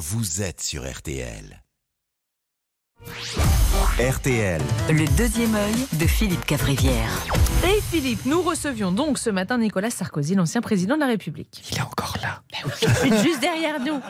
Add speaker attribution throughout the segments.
Speaker 1: vous êtes sur RTL. RTL.
Speaker 2: Le deuxième œil de Philippe Cavrivière.
Speaker 3: Et Philippe, nous recevions donc ce matin Nicolas Sarkozy, l'ancien président de la République.
Speaker 4: Il est encore là.
Speaker 3: Juste derrière nous.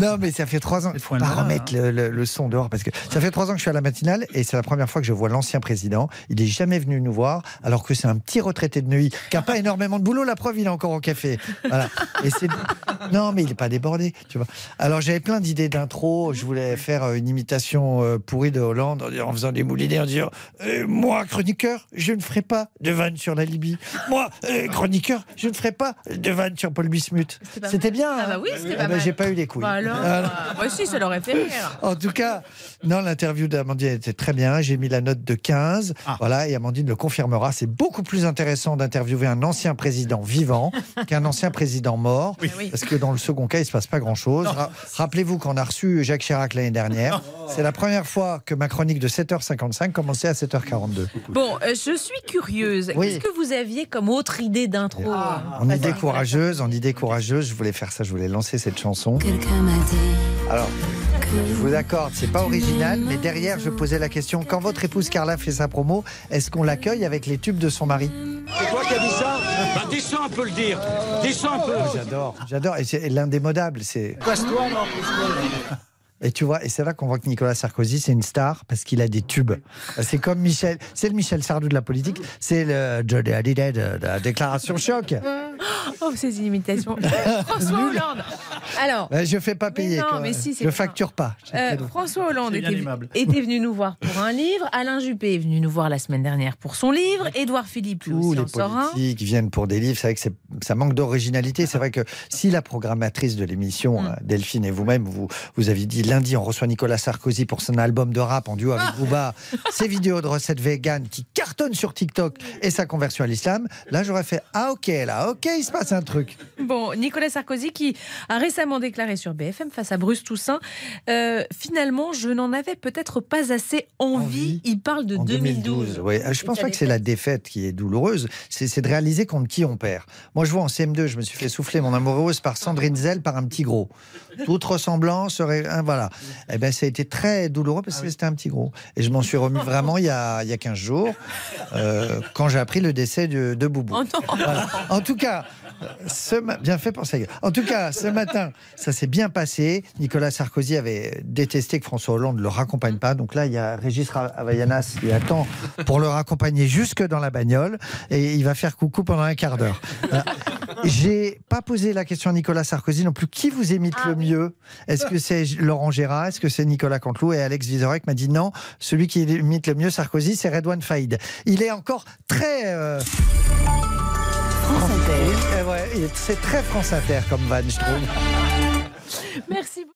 Speaker 4: Non, mais ça fait trois ans. Il faut pas remettre le, le- le son dehors parce que ça fait trois ans que je suis à la matinale et c'est la première fois que je vois l'ancien président. Il est jamais venu nous voir alors que c'est un petit retraité de Neuilly qui a pas énormément de boulot. La preuve, il est encore au café. Voilà. Et c'est non, mais il est pas débordé, tu vois. Alors j'avais plein d'idées d'intro. Je voulais faire euh, une imitation euh, pourrie de Hollande en, faisant des moulinets en disant euh, moi chroniqueur, je ne ferai pas de vanne sur la Libye. Moi euh, chroniqueur, je ne ferai pas de vanne sur Paul Bismuth.
Speaker 3: Pas
Speaker 4: C'était bien.
Speaker 3: Ah
Speaker 4: hein
Speaker 3: bah oui, c'était
Speaker 4: Ah
Speaker 3: pas
Speaker 4: bah,
Speaker 3: mal.
Speaker 4: J'ai pas eu les couilles.
Speaker 3: Bah alors,
Speaker 4: Voilà.
Speaker 3: euh, bah si, ça leur aurait fait rire.
Speaker 4: En tout cas, non, l'interview d'Amandine était très bien. J'ai mis la note de 15. Voilà, et Amandine le confirmera. C'est beaucoup plus intéressant d'interviewer un ancien président vivant qu'un ancien président mort.
Speaker 3: Oui.
Speaker 4: Parce que dans le second cas, il se passe pas grand-chose. Ra- Rappelez-vous qu'on a reçu Jacques Chirac l'année dernière. C'est la première fois que ma chronique de 7h55 commençait à 7h42.
Speaker 3: Bon, euh, je suis curieuse.
Speaker 4: Oui.
Speaker 3: Qu'est-ce que vous aviez comme autre idée d'intro?
Speaker 4: En idée courageuse, en idée courageuse, je voulais faire ça, je voulais lancer cette chanson.
Speaker 5: Quelqu'un m'a dit
Speaker 4: Alors, je vous accorde, c'est pas original, mais derrière, je posais la question quand votre épouse Carla fait sa promo, est-ce qu'on l'accueille avec les tubes de son mari?
Speaker 6: C'est toi qui as dit ça? Bah descends un peu le dire Descends un peu
Speaker 4: Oh, J'adore, j'adore, et c'est l'indémodable, c'est.
Speaker 6: Non
Speaker 4: Et tu vois, et c'est là qu'on voit que Nicolas Sarkozy, c'est une star parce qu'il a des tubes. C'est comme Michel, c'est le Michel Sardou de la politique, c'est le Johnny Hallyday de la déclaration choc.
Speaker 3: Oh, ces imitations. François Hollande. Alors,
Speaker 4: Ouais, Je fais pas
Speaker 3: Mais
Speaker 4: payer.
Speaker 3: non, mais si, c'est
Speaker 4: je facture pas.
Speaker 3: Euh. François Hollande était, venu nous voir pour un livre. Alain Juppé est venu nous voir la semaine dernière pour son livre. Édouard Philippe, lui
Speaker 4: Tous
Speaker 3: aussi,
Speaker 4: les
Speaker 3: en sort un.
Speaker 4: politiques viennent pour des livres. C'est vrai que ça manque d'originalité. C'est vrai que si la programmatrice de l'émission,
Speaker 3: Mm.
Speaker 4: euh, Delphine et vous-même, vous, vous avez dit lundi, on reçoit Nicolas Sarkozy pour son album de rap en duo avec Booba, ses vidéos de recettes véganes qui cartonnent sur TikTok et sa conversion à l'islam, là j'aurais fait Ah ok, là, ok, il se passe un truc.
Speaker 3: Bon, Nicolas Sarkozy qui a récemment déclaré sur BFM face à Bruce Toussaint euh, finalement, je n'en avais peut-être pas assez envie. Il parle de
Speaker 4: En
Speaker 3: 2012.
Speaker 4: oui. Je pense
Speaker 3: Et
Speaker 4: pas que c'est la défaite qui est douloureuse, c'est c'est de réaliser contre qui on perd. Moi, je vois en CM2, je me suis fait souffler mon amoureuse par Sandrine Zell par un petit gros. Toute ressemblance serait. hein, voilà. Eh ben, ça a été très douloureux parce que c'était un petit gros. Et je m'en suis remis vraiment il y a, il y a 15 jours, euh, quand j'ai appris le décès de, de Boubou.
Speaker 3: Oh
Speaker 4: Voilà. En tout cas, ce ma- bien fait pour ça. En tout cas, ce matin, ça s'est bien passé. Nicolas Sarkozy avait détesté que François Hollande ne le raccompagne pas. Donc là, il y a Régis Havaianas qui attend pour le raccompagner jusque dans la bagnole et il va faire coucou pendant un quart d'heure. Voilà. J'ai pas posé la question à Nicolas Sarkozy non plus. Qui vous imite
Speaker 3: Ah
Speaker 4: le mieux Est-ce que c'est Laurent Gérard Est-ce que c'est Nicolas Canteloup Et Alex Vizorek m'a dit non. Celui qui imite le mieux Sarkozy, c'est Redouane Faïd. Il est encore très. euh,
Speaker 2: France Inter.
Speaker 4: ouais, c'est très France Inter comme van, je trouve.
Speaker 3: Merci beaucoup.